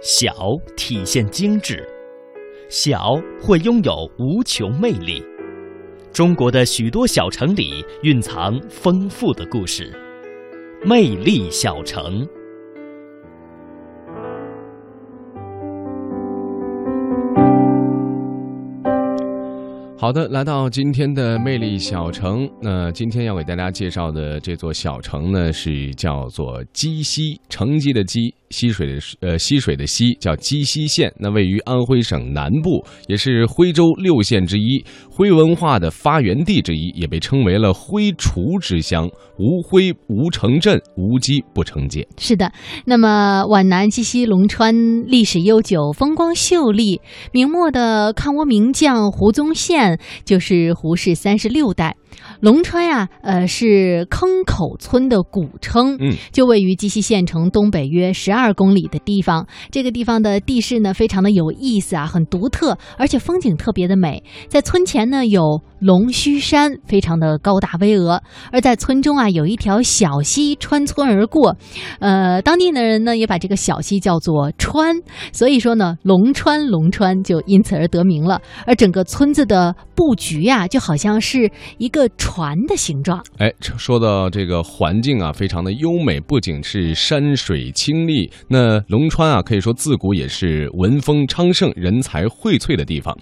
小体现精致，小会拥有无穷魅力。中国的许多小城里蕴藏丰富的故事，魅力小城。好的，来到今天的魅力小城。那今天要给大家介绍的这座小城呢，是叫做鸡西，城基的基，溪水的呃溪水的溪，叫鸡西县。那位于安徽省南部，也是徽州六县之一，徽文化的发源地之一，也被称为了徽厨之乡。无徽无城镇，无鸡不成街。是的，那么皖南鸡西龙川历史悠久，风光秀丽。明末的抗倭名将胡宗宪就是胡氏三十六代。龙川呀，呃，是坑口村的古称，嗯，就位于鸡西县城东北约十二公里的地方。这个地方的地势呢，非常的有意思啊，很独特，而且风景特别的美。在村前呢，有龙须山，非常的高大巍峨；而在村中啊，有一条小溪穿村而过，呃，当地的人呢，也把这个小溪叫做川，所以说呢，龙川龙川就因此而得名了。而整个村子的布局呀，就好像是一个。个船的形状，哎，说到这个环境啊，非常的优美，不仅是山水清丽，那龙川啊，可以说自古也是文风昌盛、人才荟萃的地方。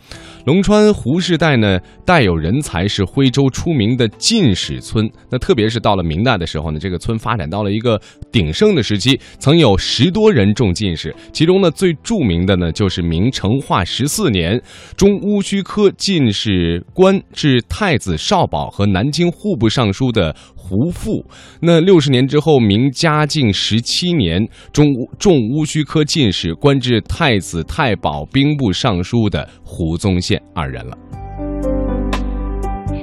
龙川胡氏代呢，带有人才，是徽州出名的进士村。那特别是到了明代的时候呢，这个村发展到了一个鼎盛的时期，曾有十多人中进士。其中呢，最著名的呢，就是明成化十四年，中乌须科进士官至太子少保和。南京户部尚书的胡复，那六十年之后，明嘉靖十七年，中中乌须科进士，官至太子太保、兵部尚书的胡宗宪二人了。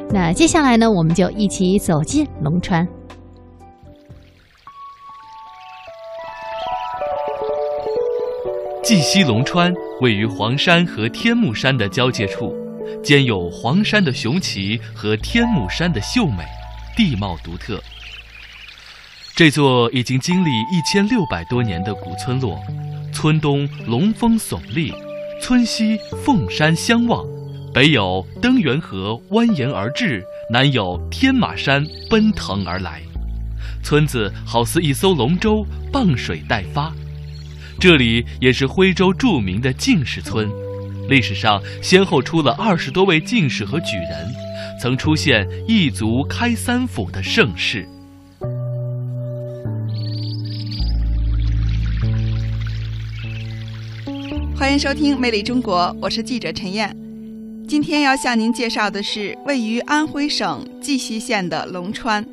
那接下来呢，我们就一起走进龙川。绩溪龙川位于黄山和天目山的交界处。兼有黄山的雄奇和天目山的秀美，地貌独特。这座已经经历一千六百多年的古村落，村东龙峰耸立，村西凤山相望，北有登源河蜿蜒而至，南有天马山奔腾而来。村子好似一艘龙舟，傍水待发。这里也是徽州著名的进士村。历史上先后出了二十多位进士和举人，曾出现一族开三府的盛世。欢迎收听《魅力中国》，我是记者陈燕。今天要向您介绍的是位于安徽省绩溪县的龙川。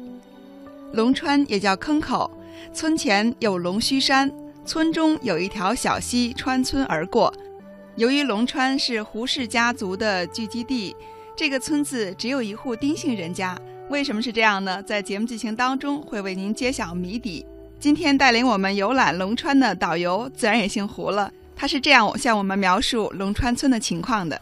龙川也叫坑口，村前有龙须山，村中有一条小溪穿村而过。由于龙川是胡氏家族的聚集地，这个村子只有一户丁姓人家。为什么是这样呢？在节目进行当中会为您揭晓谜底。今天带领我们游览龙川的导游自然也姓胡了，他是这样向我们描述龙川村的情况的：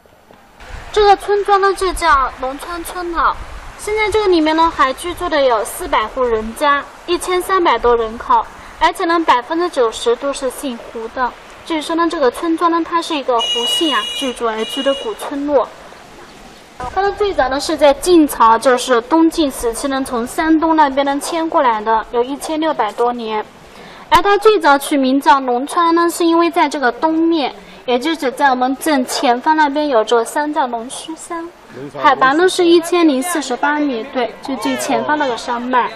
这个村庄呢就叫龙川村了。现在这个里面呢还居住的有四百户人家，一千三百多人口，而且呢百分之九十都是姓胡的。据说呢，这个村庄呢，它是一个胡姓啊聚居而居的古村落。它呢最早呢是在晋朝，就是东晋时期呢，从山东那边呢迁过来的，有一千六百多年。而它最早取名叫龙川呢，是因为在这个东面，也就是在我们正前方那边有座山叫龙须山，海拔呢是一千零四十八米，对，就最前方那个山脉。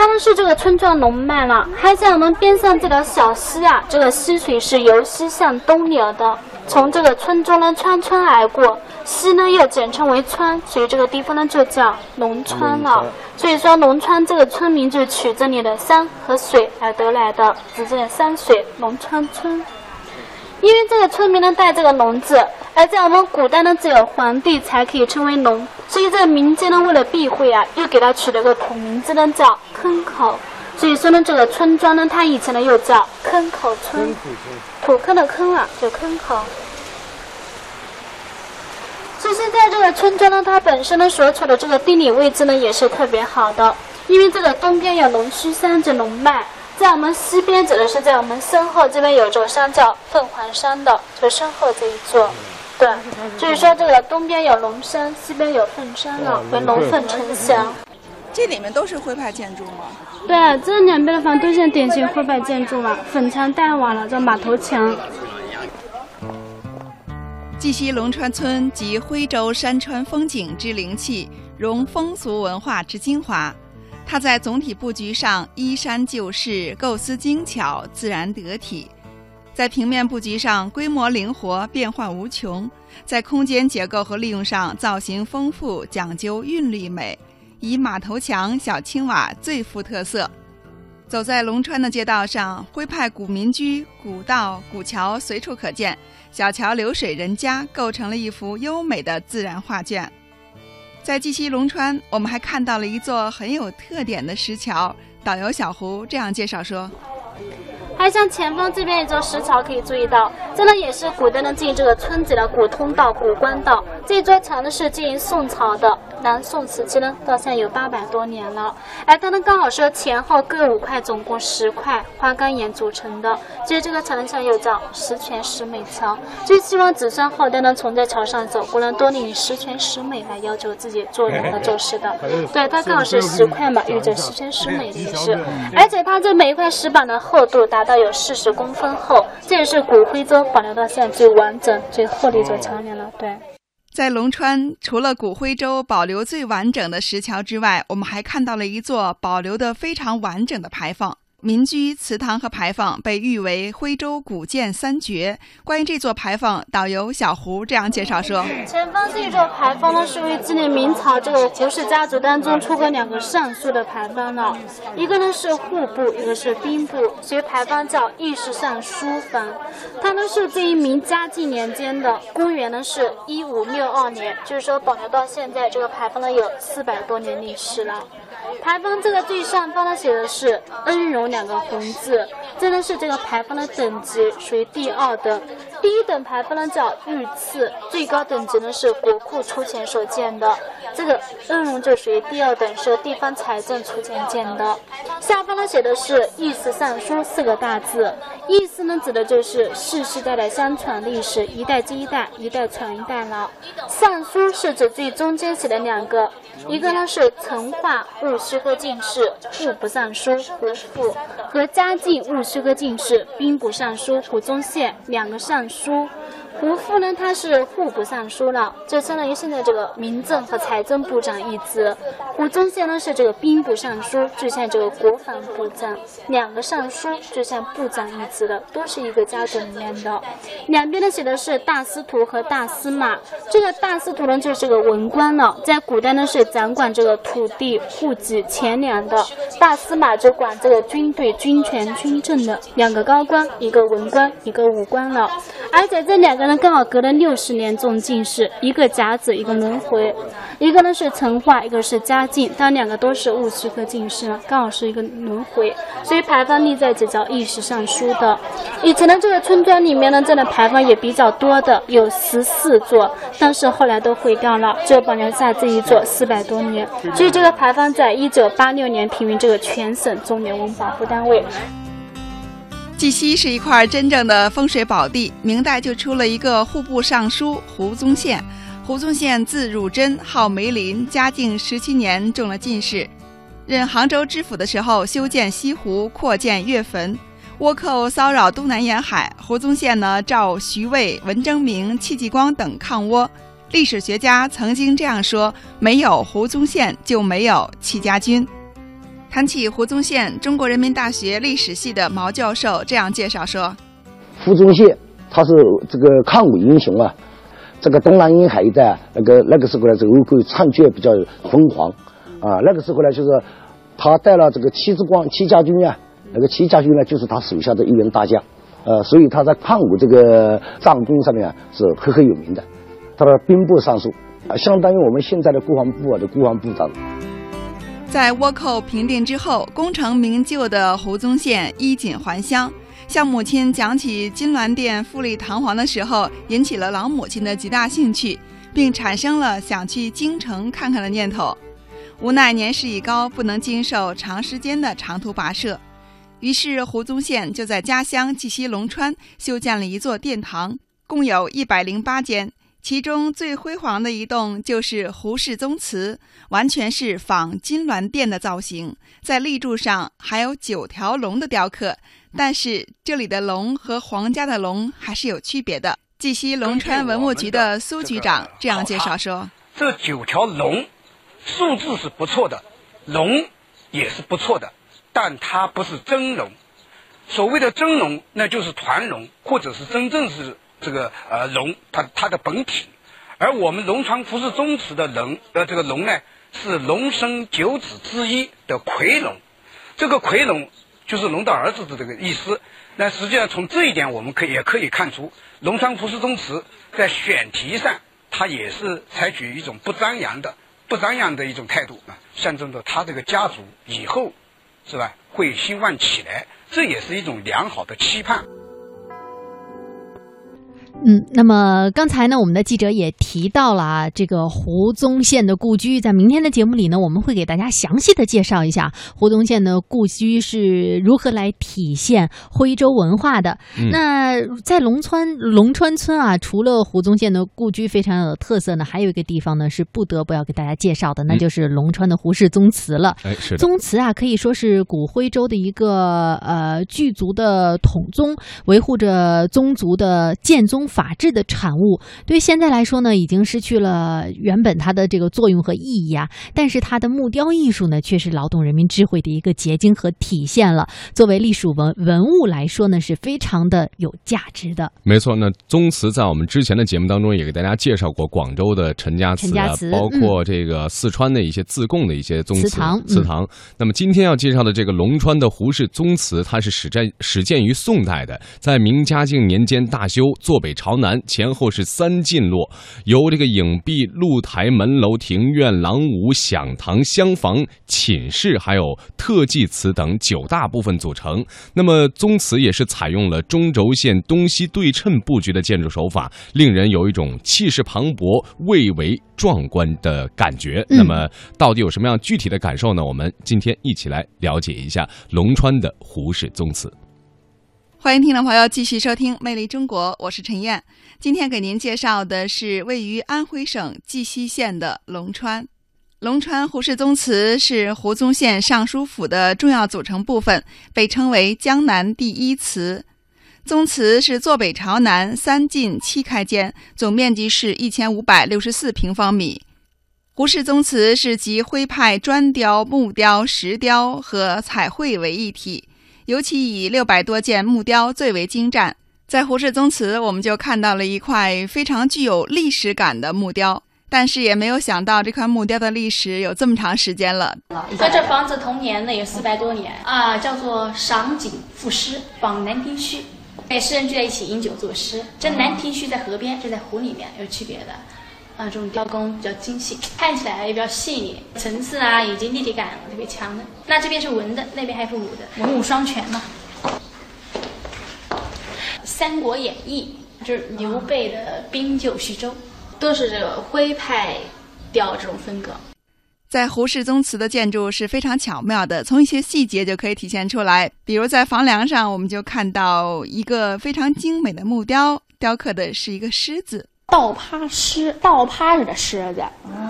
它们是这个村庄龙脉了，还在我们边上这条小溪啊，这个溪水是由西向东流的，从这个村庄呢穿村而过，溪呢又简称为川，所以这个地方呢就叫龙川了。所以说龙川这个村名就取这里的山和水而得来的，指这山水龙川村。因为这个村民呢带这个龙字，而在我们古代呢只有皇帝才可以称为龙，所以在民间呢为了避讳啊，又给他取了个土名字呢叫坑口。所以说呢这个村庄呢它以前呢又叫坑口村，土坑的坑啊就坑口。所以现在这个村庄呢，它本身呢所处的这个地理位置呢也是特别好的，因为这个东边有龙须山这龙脉。在我们西边指的是在我们身后这边有座山叫凤凰山的，就身后这一座。对，所以说这个东边有龙山，西边有凤山了，为龙凤呈祥。这里面都是徽派建筑吗？对，这两边的房都是典型徽派建筑嘛，粉墙黛瓦了，这马头墙。绩溪龙川村集徽州山川风景之灵气，融风俗文化之精华。它在总体布局上依山就势，构思精巧，自然得体；在平面布局上规模灵活，变幻无穷；在空间结构和利用上造型丰富，讲究韵律美。以马头墙、小青瓦最富特色。走在龙川的街道上，徽派古民居、古道、古桥随处可见，小桥流水人家构成了一幅优美的自然画卷。在绩溪龙川，我们还看到了一座很有特点的石桥。导游小胡这样介绍说。还像前方这边一座石桥，可以注意到，这呢也是古代呢进这个村子的古通道、古官道。这座桥呢是建于宋朝的，南宋时期呢到现在有八百多年了。哎，它呢刚好是前后各五块，总共十块花岗岩组成的。所以这个桥呢又叫十全十美桥。就希望子孙后代呢从这桥上走过呢，都能以十全十美来要求自己做人和 做事的。对，它刚好是十块嘛，有着十全十美的意思。而且它这每一块石板的厚度达到。到有四十公分厚，这也是古徽州保留到现在最完整、最厚的一座桥梁了。对，在龙川，除了古徽州保留最完整的石桥之外，我们还看到了一座保留的非常完整的牌坊。民居、祠堂和牌坊被誉为徽州古建三绝。关于这座牌坊，导游小胡这样介绍说：前方这座牌坊呢，是为纪念明朝这个胡氏家族当中出过两个尚书的牌坊呢，一个呢是户部，一个是兵部，所以牌坊叫御史尚书坊。它呢是这一明嘉靖年间的，公元呢是一五六二年，就是说保留到现在，这个牌坊呢有四百多年历史了。牌坊这个最上方呢写的是“恩荣”两个红字，这呢是这个牌坊的等级，属于第二等。第一等牌坊呢叫御赐，最高等级呢是国库出钱所建的。这个恩荣就属于第二等，是地方财政出钱建的。下方呢写的是“御赐尚书”四个大字，意思呢指的就是世世代代相传历史，一代接一代，一代传一代了。尚书是指最中间写的两个。一个呢是成化戊戌科进士户部尚书胡复，和嘉靖戊诗歌进士兵部尚书蒲宗宪两个尚书。胡复呢，他是户部尚书了，就相当于现在这个民政和财政部长一职。胡宗宪呢是这个兵部尚书，就像这个国防部长。两个尚书就像部长一职的，都是一个家族里面的。两边呢写的是大司徒和大司马。这个大司徒呢就是个文官了，在古代呢是掌管这个土地、户籍、钱粮的。大司马就管这个军队、军权、军政的。两个高官，一个文官，一个武官了。而且这两个。刚好隔了六十年中进士，一个甲子，一个轮回，一个呢是成化，一个是嘉靖，他两个都是戊戌科进士，刚好是一个轮回，所以牌坊立在这叫御史尚书的。以前的这个村庄里面呢，这的牌坊也比较多的，有十四座，但是后来都毁掉了，就保留下这一座四百多年。所以这个牌坊在一九八六年评为这个全省重点文物保护单位。绩溪是一块真正的风水宝地。明代就出了一个户部尚书胡宗宪。胡宗宪字汝珍，号梅林。嘉靖十七年中了进士，任杭州知府的时候，修建西湖，扩建岳坟。倭寇骚扰东南沿海，胡宗宪呢召徐渭、文征明、戚继光等抗倭。历史学家曾经这样说：没有胡宗宪，就没有戚家军。谈起胡宗宪，中国人民大学历史系的毛教授这样介绍说：“胡宗宪他是这个抗美英雄啊，这个东南沿海一带那个那个时候呢，这个倭寇猖獗比较疯狂啊。那个时候呢，就是他带了这个戚之光、戚家军啊，那个戚家军呢，就是他手下的一员大将，呃，所以他在抗美这个战功上面是赫赫有名的。他的兵部尚书啊，相当于我们现在的国防部啊的国防部长。”在倭寇平定之后，功成名就的胡宗宪衣锦还乡，向母亲讲起金銮殿富丽堂皇的时候，引起了老母亲的极大兴趣，并产生了想去京城看看的念头。无奈年事已高，不能经受长时间的长途跋涉。于是胡宗宪就在家乡绩溪龙川修建了一座殿堂，共有一百零八间。其中最辉煌的一栋就是胡氏宗祠，完全是仿金銮殿的造型，在立柱上还有九条龙的雕刻。但是这里的龙和皇家的龙还是有区别的。绩溪龙川文物局的苏局长这样介绍说：“这九条龙，数字是不错的，龙也是不错的，但它不是真龙。所谓的真龙，那就是团龙，或者是真正是。”这个呃龙，它它的本体，而我们龙川服饰宗祠的龙，呃这个龙呢是龙生九子之一的魁龙，这个魁龙就是龙的儿子的这个意思。那实际上从这一点，我们可也可以看出，龙川服饰宗祠在选题上，它也是采取一种不张扬的、不张扬的一种态度啊，象征着他这个家族以后是吧会兴旺起来，这也是一种良好的期盼。嗯，那么刚才呢，我们的记者也提到了啊，这个胡宗宪的故居，在明天的节目里呢，我们会给大家详细的介绍一下胡宗宪的故居是如何来体现徽州文化的。那在龙川龙川村啊，除了胡宗宪的故居非常有特色呢，还有一个地方呢是不得不要给大家介绍的，那就是龙川的胡氏宗祠了。哎，是宗祠啊，可以说是古徽州的一个呃巨族的统宗，维护着宗族的建宗。法治的产物，对现在来说呢，已经失去了原本它的这个作用和意义啊。但是它的木雕艺术呢，却是劳动人民智慧的一个结晶和体现了。作为隶属文文物来说呢，是非常的有价值的。没错，那宗祠在我们之前的节目当中也给大家介绍过广州的陈家祠，包括这个四川的一些自贡的一些宗祠堂。祠堂。那么今天要介绍的这个龙川的胡氏宗祠，它是始建始建于宋代的，在明嘉靖年间大修，坐北。朝南，前后是三进落，由这个影壁、露台、门楼、庭院、廊庑、享堂、厢房、寝室，还有特技祠等九大部分组成。那么宗祠也是采用了中轴线东西对称布局的建筑手法，令人有一种气势磅礴、蔚为壮观的感觉。那么到底有什么样具体的感受呢？我们今天一起来了解一下龙川的胡氏宗祠。欢迎听众朋友继续收听《魅力中国》，我是陈燕。今天给您介绍的是位于安徽省绩溪县的龙川。龙川胡氏宗祠是胡宗宪尚书府的重要组成部分，被称为江南第一祠。宗祠是坐北朝南，三进七开间，总面积是一千五百六十四平方米。胡氏宗祠是集徽派砖雕、木雕、石雕和彩绘为一体。尤其以六百多件木雕最为精湛，在胡氏宗祠，我们就看到了一块非常具有历史感的木雕，但是也没有想到这块木雕的历史有这么长时间了。在这房子同年呢，有四百多年啊，叫做赏景赋诗仿兰亭序，诗人聚在一起饮酒作诗。这兰亭序在河边，这在湖里面，有区别的。啊，这种雕工比较精细，看起来也比较细腻，层次啊以及立体感特别强的。那这边是文的，那边还是武的，文武双全嘛。《三国演义》就是刘备的兵救徐州，都是这个徽派雕这种风格。在胡氏宗祠的建筑是非常巧妙的，从一些细节就可以体现出来。比如在房梁上，我们就看到一个非常精美的木雕，雕刻的是一个狮子。倒趴狮，倒趴着的狮子，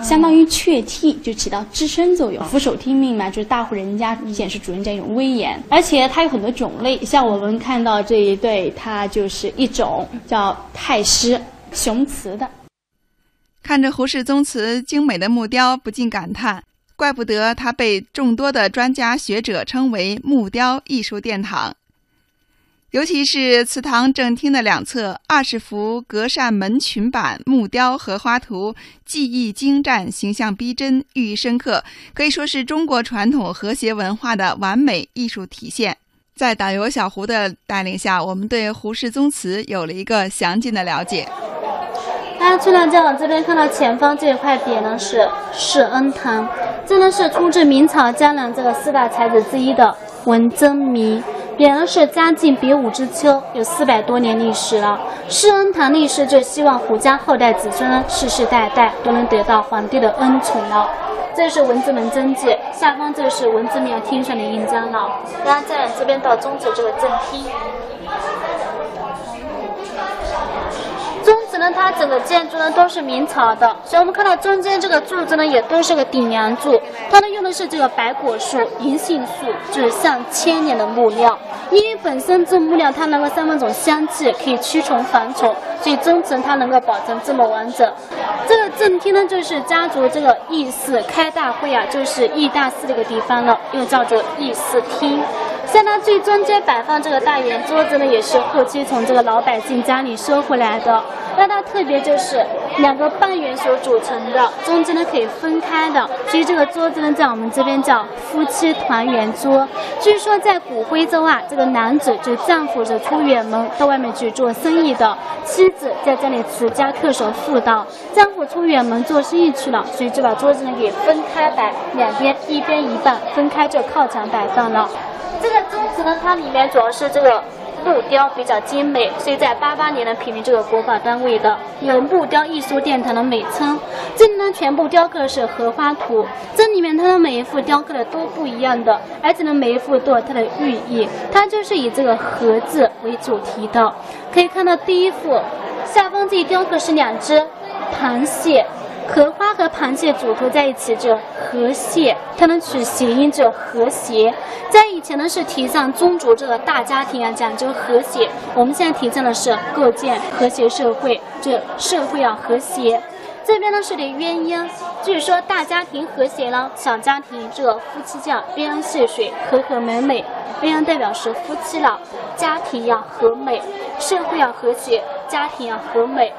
相当于雀替，就起到支撑作用，俯首听命嘛，就是大户人家显示主人家一种威严。而且它有很多种类，像我们看到这一对，它就是一种叫太狮，雄雌的。看着胡氏宗祠精美的木雕，不禁感叹，怪不得它被众多的专家学者称为木雕艺术殿堂。尤其是祠堂正厅的两侧二十幅隔扇门群板木雕荷花图，技艺精湛，形象逼真，寓意深刻，可以说是中国传统和谐文化的完美艺术体现。在导游小胡的带领下，我们对胡氏宗祠有了一个详尽的了解。大家去了再往这边看到前方这一块匾呢，是世恩堂，这呢是出自明朝江南这个四大才子之一的文征明。匾额是嘉靖比武之秋，有四百多年历史了。施恩堂历史就希望胡家后代子孙世世代代都能得到皇帝的恩宠了。这是文字门真迹，下方这是文字庙天上的印章了。大家再这边到中止这个正厅。那，它整个建筑呢都是明朝的，所以我们看到中间这个柱子呢也都是个顶梁柱，它呢用的是这个白果树、银杏树，就是上千年的木料。因为本身这木料它能够散发种香气，可以驱虫防虫，所以中层它能够保存这么完整。这个正厅呢就是家族这个议事开大会啊，就是议大事这个地方了，又叫做议事厅。在它最中间摆放这个大圆桌子呢，也是后期从这个老百姓家里收回来的。那它特别就是两个半圆所组成的，中间呢可以分开的，所以这个桌子呢在我们这边叫夫妻团圆桌。据说在古徽州啊，这个男子就丈夫是出远门到外面去做生意的，妻子在这里持家恪守妇道。丈夫出远门做生意去了，所以就把桌子呢给分开摆，两边一边一半分开就靠墙摆放了。这个宗祠呢，它里面主要是这个木雕比较精美，所以在八八年呢评为这个国宝单位的，有木雕艺术殿堂的美称。这里呢全部雕刻的是荷花图，这里面它的每一幅雕刻的都不一样的，而且呢每一幅都有它的寓意，它就是以这个荷字为主题的。可以看到第一幅下方这一雕刻是两只螃蟹。荷花和螃蟹组合在一起，就和谐，它能取谐音，就和谐。在以前呢，是提倡宗族这个大家庭啊，讲究和谐。我们现在提倡的是构建和谐社会，这社会要和谐。这边呢是对鸳鸯，据说大家庭和谐了，小家庭这个夫妻叫鸳鸯戏水，和和美美。鸳鸯代表是夫妻了，家庭要和美，社会要和谐，家庭要和美。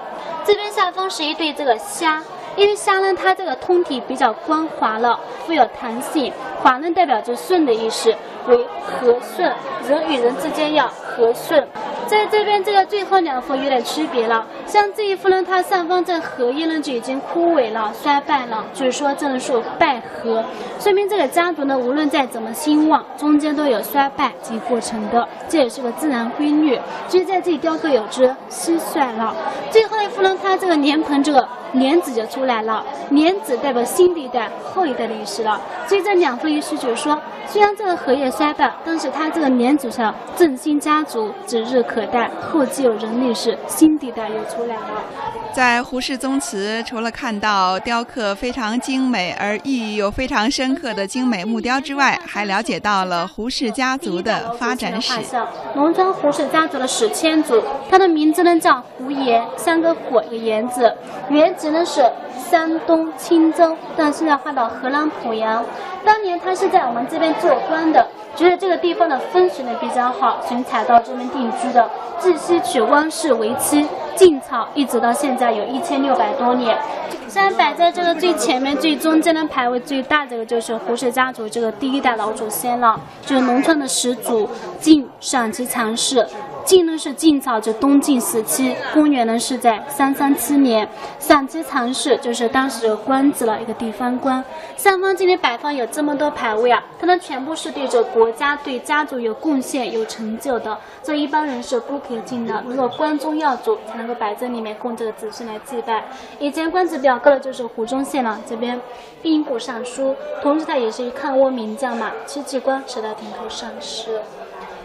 这边下方是一对这个虾。因为虾呢，它这个通体比较光滑了，富有弹性，滑呢代表着顺的意思，为和顺，人与人之间要和顺。在这边这个最后两幅有点区别了，像这一幅呢，它上方这荷叶呢就已经枯萎了、衰败了，就是说这树败荷，说明这个家族呢无论再怎么兴旺，中间都有衰败及过程的，这也是个自然规律。所以在这里雕刻有只蟋蟀了。最后一幅呢，它这个莲蓬这个。莲子就出来了，莲子代表新的一代、后一代的意思了。所以这两副意思就是说，虽然这个荷叶衰败，但是它这个莲子上振兴家族，指日可待，后继有人力士，新的一代又出来了。在胡氏宗祠，除了看到雕刻非常精美而意义又非常深刻的精美木雕之外，还了解到了胡氏家族的发展史。农村胡氏家族的史迁祖，他的名字呢叫胡延，三个火一个言字，原籍呢是山东青州，但现在换到河南濮阳。当年他是在我们这边做官的。觉得这个地方的风水呢比较好，寻采到这边定居的。自西娶汪氏为妻，晋朝一直到现在有一千六百多年。现在摆在这个最前面、最中间的牌位最大这个就是胡氏家族这个第一代老祖先了，就是农村的始祖晋陕西常氏。晋呢是晋朝，就东晋时期，公元呢是在三三七年。陕西常氏就是当时的官职了，一个地方官。上方这里摆放有这么多牌位啊，它们全部是对着国家、对家族有贡献、有成就的，所以一般人是不可以进的。如果关中要主才能够摆在里面供这个子孙来祭拜。以前官职比较高的就是湖中县了，这边兵部尚书，同时他也是一抗倭名将嘛，戚继光是他顶头上司。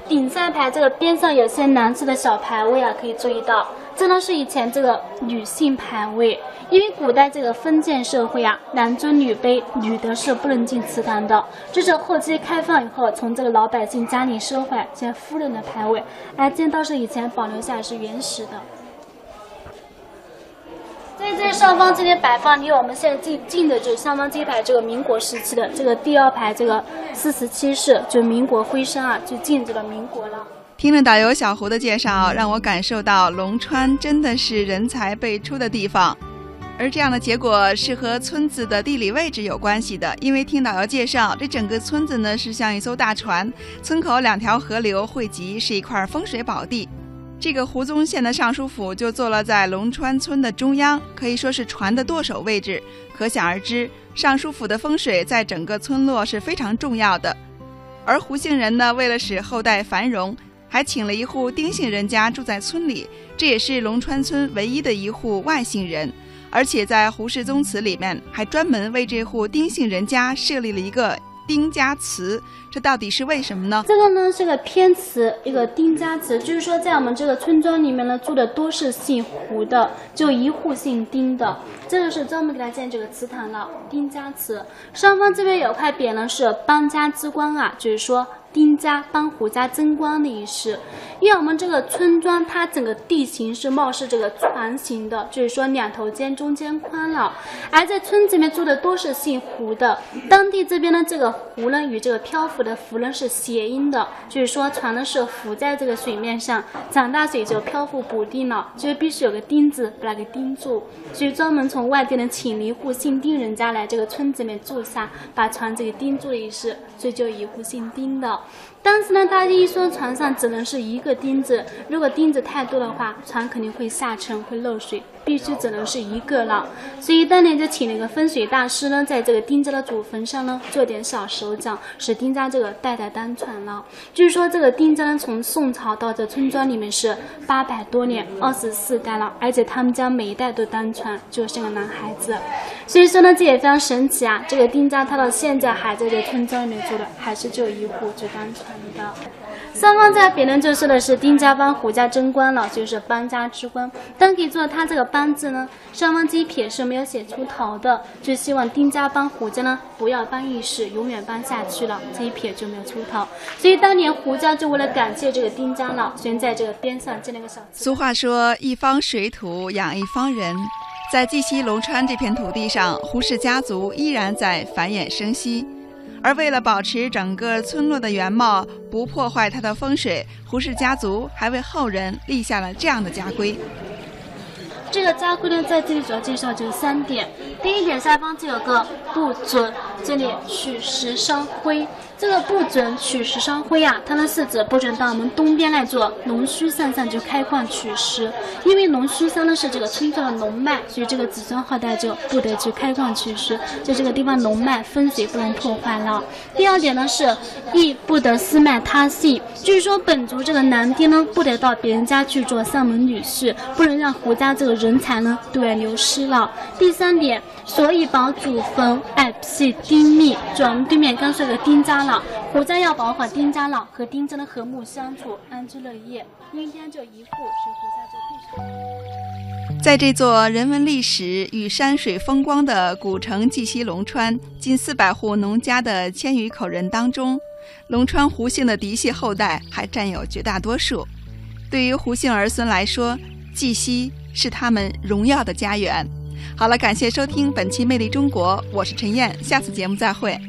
顶上牌这个边上有些蓝色的小牌位啊，可以注意到，这呢是以前这个女性牌位，因为古代这个封建社会啊，男尊女卑，女的是不能进祠堂的。就是后期开放以后，从这个老百姓家里收回来，这夫人的牌位，哎，这倒是以前保留下来是原始的。在这上方这边摆放，离我们现在最近的就是上方这一排这个民国时期的这个第二排这个四十七式，就民国徽商啊，就禁止了民国了。听了导游小胡的介绍，让我感受到龙川真的是人才辈出的地方，而这样的结果是和村子的地理位置有关系的。因为听导游介绍，这整个村子呢是像一艘大船，村口两条河流汇集，是一块风水宝地。这个胡宗宪的尚书府就坐落在龙川村的中央，可以说是船的舵手位置。可想而知，尚书府的风水在整个村落是非常重要的。而胡姓人呢，为了使后代繁荣，还请了一户丁姓人家住在村里，这也是龙川村唯一的一户外姓人。而且在《胡氏宗祠》里面还专门为这户丁姓人家设立了一个丁家祠。这到底是为什么呢？这个呢是个偏词，一个丁家祠，就是说在我们这个村庄里面呢住的都是姓胡的，就一户姓丁的。这个是专门给他建这个祠堂的丁家祠。上方这边有块匾呢，是邦家之光啊，就是说。丁家帮胡家争光的意思，因为我们这个村庄它整个地形是貌似这个船形的，就是说两头尖，中间宽了。而在村子里面住的都是姓胡的，当地这边的这个胡呢与这个漂浮的的浮呢是谐音的，就是说船呢是浮在这个水面上，长大水就漂浮不定了，就必须有个钉子把它给钉住，所以专门从外地呢请了一户姓丁人家来这个村子里面住下，把船子给钉住的意思，所以就一户姓丁的。但是呢，大家一说船上只能是一个钉子，如果钉子太多的话，船肯定会下沉，会漏水。必须只能是一个了，所以当年就请了一个风水大师呢，在这个丁家的祖坟上呢做点小手脚，使丁家这个代代单传了。据说这个丁家呢，从宋朝到这村庄里面是八百多年，二十四代了，而且他们家每一代都单传，就是个男孩子。所以说呢，这也非常神奇啊！这个丁家他到现在还在这村庄里面住的，还是只有一户就单传的。上方在别人就说的是丁家帮胡家争光了，就是邦家之光。但可以做他这个邦字呢，上方这一撇是没有写出头的，就希望丁家帮胡家呢不要帮一世，永远帮下去了，这一撇就没有出头。所以当年胡家就为了感谢这个丁家老，先在这个边上建了个小。俗话说一方水土养一方人，在绩溪龙川这片土地上，胡氏家族依然在繁衍生息。而为了保持整个村落的原貌，不破坏它的风水，胡氏家族还为后人立下了这样的家规。这个家规呢，在这里主要介绍就是三点。第一点，下方就有个不准，这里取石烧灰。这个不准取石烧灰啊，它呢是指不准到我们东边来做龙须山上就开矿取石，因为龙须山呢是这个村庄的龙脉，所以这个子孙后代就不得去开矿取石，就这个地方龙脉风水不能破坏了。第二点呢是，亦不得私卖他姓，就是说本族这个男丁呢不得到别人家去做上门女婿，不能让胡家这个人才呢对外流失了。第三点，所以保祖坟爱系丁密，就我们对面刚说的丁家。胡家要保好丁家老和丁家的和睦相处、安居乐业。明天就一户是胡家这地在这座人文历史与山水风光的古城绩溪龙川，近四百户农家的千余口人当中，龙川胡姓的嫡系后代还占有绝大多数。对于胡姓儿孙来说，绩溪是他们荣耀的家园。好了，感谢收听本期《魅力中国》，我是陈燕，下次节目再会。